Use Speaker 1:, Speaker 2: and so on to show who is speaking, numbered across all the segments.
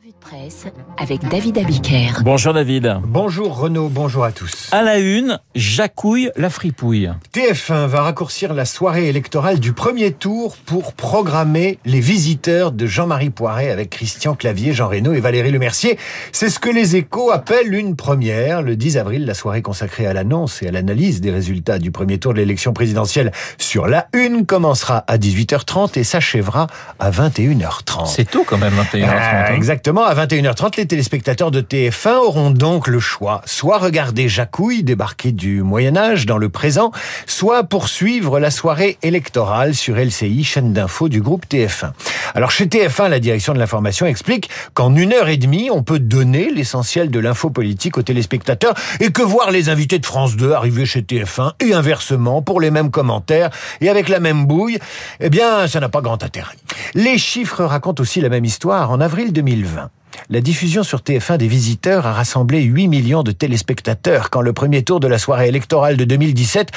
Speaker 1: Revue de presse avec David Abiker.
Speaker 2: Bonjour David.
Speaker 3: Bonjour Renaud, bonjour à tous.
Speaker 2: À la une, Jacouille la fripouille.
Speaker 3: TF1 va raccourcir la soirée électorale du premier tour pour programmer les visiteurs de Jean-Marie Poiret avec Christian Clavier, Jean Reno et Valérie Lemercier. C'est ce que les échos appellent une première. Le 10 avril, la soirée consacrée à l'annonce et à l'analyse des résultats du premier tour de l'élection présidentielle sur la une commencera à 18h30 et s'achèvera à 21h30.
Speaker 2: C'est tôt quand même, 21h30.
Speaker 3: Ah,
Speaker 2: hein.
Speaker 3: À 21h30, les téléspectateurs de TF1 auront donc le choix. Soit regarder Jacouille débarquer du Moyen-Âge dans le présent, soit poursuivre la soirée électorale sur LCI, chaîne d'info du groupe TF1. Alors chez TF1, la direction de l'information explique qu'en une heure et demie, on peut donner l'essentiel de l'info politique aux téléspectateurs et que voir les invités de France 2 arriver chez TF1 et inversement pour les mêmes commentaires et avec la même bouille, eh bien, ça n'a pas grand intérêt. Les chiffres racontent aussi la même histoire. En avril 2020, la diffusion sur TF1 des visiteurs a rassemblé 8 millions de téléspectateurs quand le premier tour de la soirée électorale de 2017,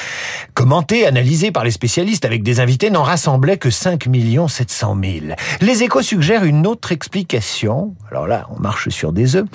Speaker 3: commenté, analysé par les spécialistes avec des invités, n'en rassemblait que 5 700 000. Les échos suggèrent une autre explication, alors là on marche sur des œufs,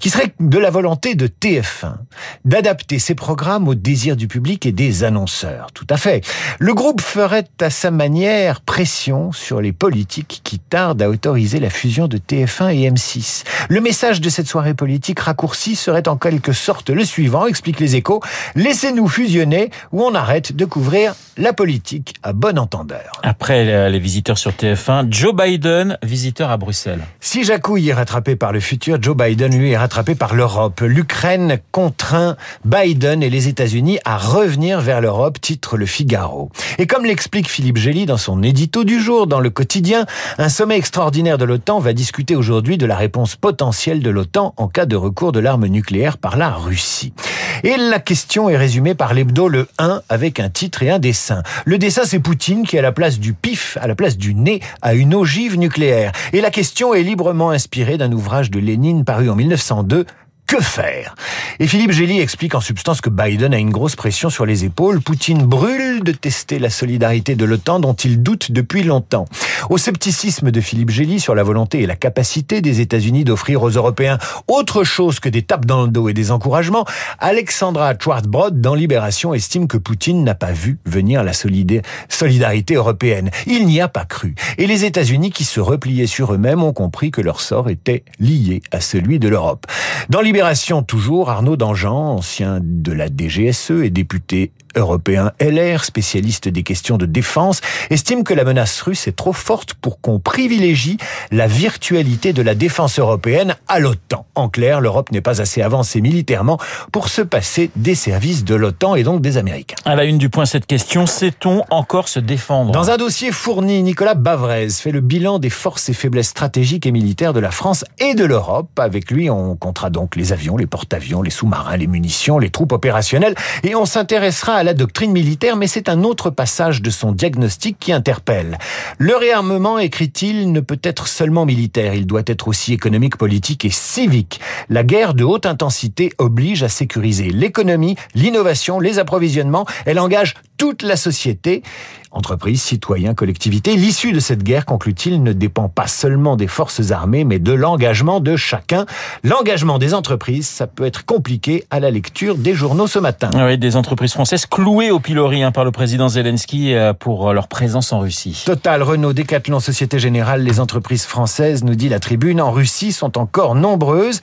Speaker 3: qui serait de la volonté de TF1 d'adapter ses programmes aux désirs du public et des annonceurs. Tout à fait. Le groupe ferait à sa manière pression sur les politiques qui tardent à autoriser la fusion de TF1 et M6. Le message de cette soirée politique raccourcie serait en quelque sorte le suivant, explique les échos. Laissez-nous fusionner ou on arrête de couvrir la politique à bon entendeur.
Speaker 2: Après euh, les visiteurs sur TF1, Joe Biden, visiteur à Bruxelles.
Speaker 3: Si Jacouille est rattrapé par le futur, Joe Biden, lui, est rattrapé par l'Europe. L'Ukraine contraint Biden et les États-Unis à revenir vers l'Europe, titre Le Figaro. Et comme l'explique Philippe Gély dans son édito du jour dans le quotidien, un sommet extraordinaire de l'OTAN va discuter aujourd'hui de la réponse potentielle de l'OTAN en cas de recours de l'arme nucléaire par la Russie. Et la question est résumée par l'hebdo le 1 avec un titre et un dessin. Le dessin, c'est Poutine qui, à la place du pif, à la place du nez, a une ogive nucléaire. Et la question est librement inspirée d'un ouvrage de Lénine paru en 1902, que faire? Et Philippe Gély explique en substance que Biden a une grosse pression sur les épaules. Poutine brûle de tester la solidarité de l'OTAN dont il doute depuis longtemps. Au scepticisme de Philippe Gély sur la volonté et la capacité des États-Unis d'offrir aux Européens autre chose que des tapes dans le dos et des encouragements, Alexandra Schwartzbrod dans Libération estime que Poutine n'a pas vu venir la solidarité européenne. Il n'y a pas cru. Et les États-Unis qui se repliaient sur eux-mêmes ont compris que leur sort était lié à celui de l'Europe. Dans Libération toujours, Arnaud Dangean, ancien de la DGSE et député européen LR, spécialiste des questions de défense, estime que la menace russe est trop forte pour qu'on privilégie la virtualité de la défense européenne à l'OTAN. En clair, l'Europe n'est pas assez avancée militairement pour se passer des services de l'OTAN et donc des Américains.
Speaker 2: À la une du point, cette question, sait-on encore se défendre?
Speaker 3: Dans un dossier fourni, Nicolas Bavrez fait le bilan des forces et faiblesses stratégiques et militaires de la France et de l'Europe. Avec lui, on comptera donc les avions, les porte-avions, les sous-marins, les munitions, les troupes opérationnelles et on s'intéressera à la doctrine militaire, mais c'est un autre passage de son diagnostic qui interpelle. Le réarmement, écrit-il, ne peut être seulement militaire, il doit être aussi économique, politique et civique. La guerre de haute intensité oblige à sécuriser l'économie, l'innovation, les approvisionnements, elle engage toute la société, entreprises, citoyens, collectivités. L'issue de cette guerre, conclut-il, ne dépend pas seulement des forces armées, mais de l'engagement de chacun. L'engagement des entreprises, ça peut être compliqué à la lecture des journaux ce matin.
Speaker 2: Oui, des entreprises françaises clouées au pilori hein, par le président Zelensky euh, pour leur présence en Russie.
Speaker 3: Total, Renault, Decathlon, Société Générale, les entreprises françaises, nous dit la tribune, en Russie sont encore nombreuses.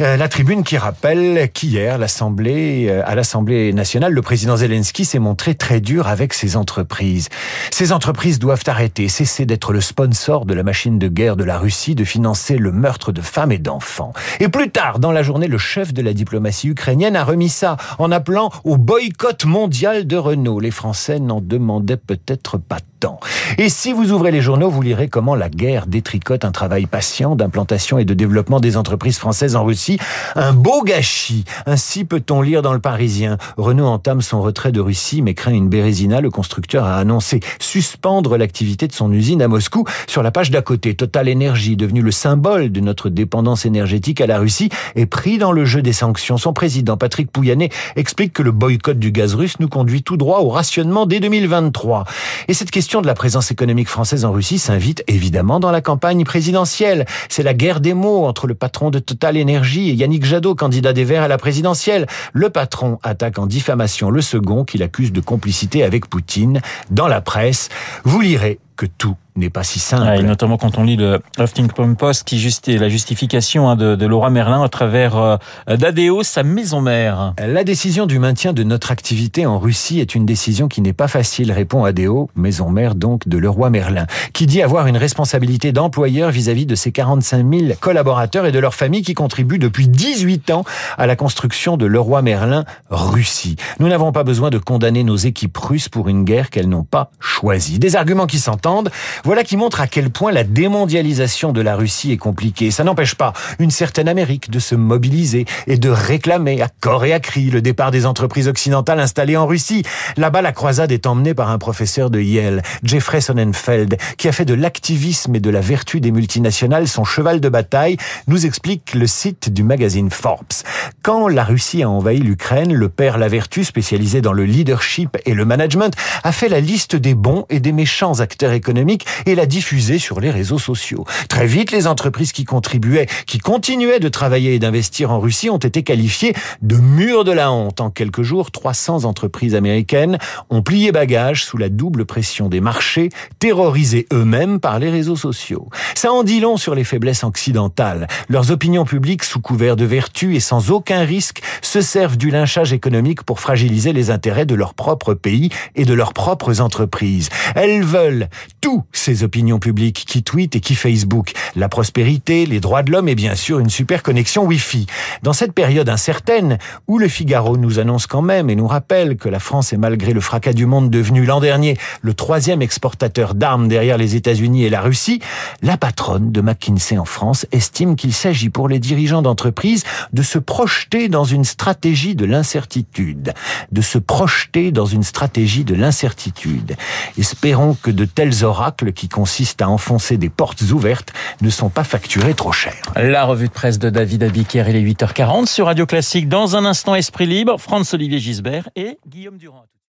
Speaker 3: Euh, la tribune qui rappelle qu'hier, l'Assemblée, euh, à l'Assemblée nationale, le président Zelensky s'est montré très dur avec ses entreprises. Ces entreprises doivent arrêter, cesser d'être le sponsor de la machine de guerre de la Russie, de financer le meurtre de femmes et d'enfants. Et plus tard, dans la journée, le chef de la diplomatie ukrainienne a remis ça en appelant au boycott mondial de Renault. Les Français n'en demandaient peut-être pas tant. Et si vous ouvrez les journaux, vous lirez comment la guerre détricote un travail patient d'implantation et de développement des entreprises françaises en Russie. Un beau gâchis. Ainsi peut-on lire dans le Parisien. Renault entame son retrait de Russie mais craint une bérésina. Le constructeur a annoncé suspendre l'activité de son usine à Moscou. Sur la page d'à côté, Total Energy, devenu le symbole de notre dépendance énergétique à la Russie, est pris dans le jeu des sanctions. Son président, Patrick Pouyanné, explique que le boycott du gaz russe nous conduit tout droit au rationnement dès 2023. Et cette question question de la présence économique française en Russie s'invite évidemment dans la campagne présidentielle. C'est la guerre des mots entre le patron de Total Energy et Yannick Jadot, candidat des Verts à la présidentielle. Le patron attaque en diffamation le second qu'il accuse de complicité avec Poutine. Dans la presse, vous lirez que tout n'est pas si simple.
Speaker 2: et notamment quand on lit le Huffington Post qui justifie la justification hein, de, de, Laura Merlin à travers euh, d'Adéo, sa maison mère.
Speaker 3: La décision du maintien de notre activité en Russie est une décision qui n'est pas facile, répond Adéo, maison mère donc de Leroy Merlin, qui dit avoir une responsabilité d'employeur vis-à-vis de ses 45 000 collaborateurs et de leurs familles qui contribuent depuis 18 ans à la construction de Leroy Merlin Russie. Nous n'avons pas besoin de condamner nos équipes russes pour une guerre qu'elles n'ont pas choisie. Des arguments qui s'entendent. Voilà qui montre à quel point la démondialisation de la Russie est compliquée. Ça n'empêche pas une certaine Amérique de se mobiliser et de réclamer à corps et à cri le départ des entreprises occidentales installées en Russie. Là-bas, la croisade est emmenée par un professeur de Yale, Jeffrey Sonnenfeld, qui a fait de l'activisme et de la vertu des multinationales son cheval de bataille, nous explique le site du magazine Forbes. Quand la Russie a envahi l'Ukraine, le père Lavertu, spécialisé dans le leadership et le management, a fait la liste des bons et des méchants acteurs économiques et l'a diffusée sur les réseaux sociaux. Très vite, les entreprises qui contribuaient, qui continuaient de travailler et d'investir en Russie ont été qualifiées de murs de la honte. En quelques jours, 300 entreprises américaines ont plié bagage sous la double pression des marchés, terrorisés eux-mêmes par les réseaux sociaux. Ça en dit long sur les faiblesses occidentales. Leurs opinions publiques, sous couvert de vertu et sans aucun risque, se servent du lynchage économique pour fragiliser les intérêts de leur propre pays et de leurs propres entreprises. Elles veulent tous ces opinions publiques qui tweetent et qui Facebook, la prospérité, les droits de l'homme et bien sûr une super connexion Wi-Fi. Dans cette période incertaine où le Figaro nous annonce quand même et nous rappelle que la France est malgré le fracas du monde devenu l'an dernier le troisième exportateur d'armes derrière les États-Unis et la Russie, la patronne de McKinsey en France estime qu'il s'agit pour les dirigeants d'entreprise de se projeter dans une stratégie de l'incertitude, de se projeter dans une stratégie de l'incertitude. Espérons que de oracles qui consistent à enfoncer des portes ouvertes ne sont pas facturés trop cher.
Speaker 2: La revue de presse de David Abiker, il est 8h40 sur Radio Classique. Dans un instant, Esprit Libre, Franz-Olivier Gisbert et Guillaume Durand.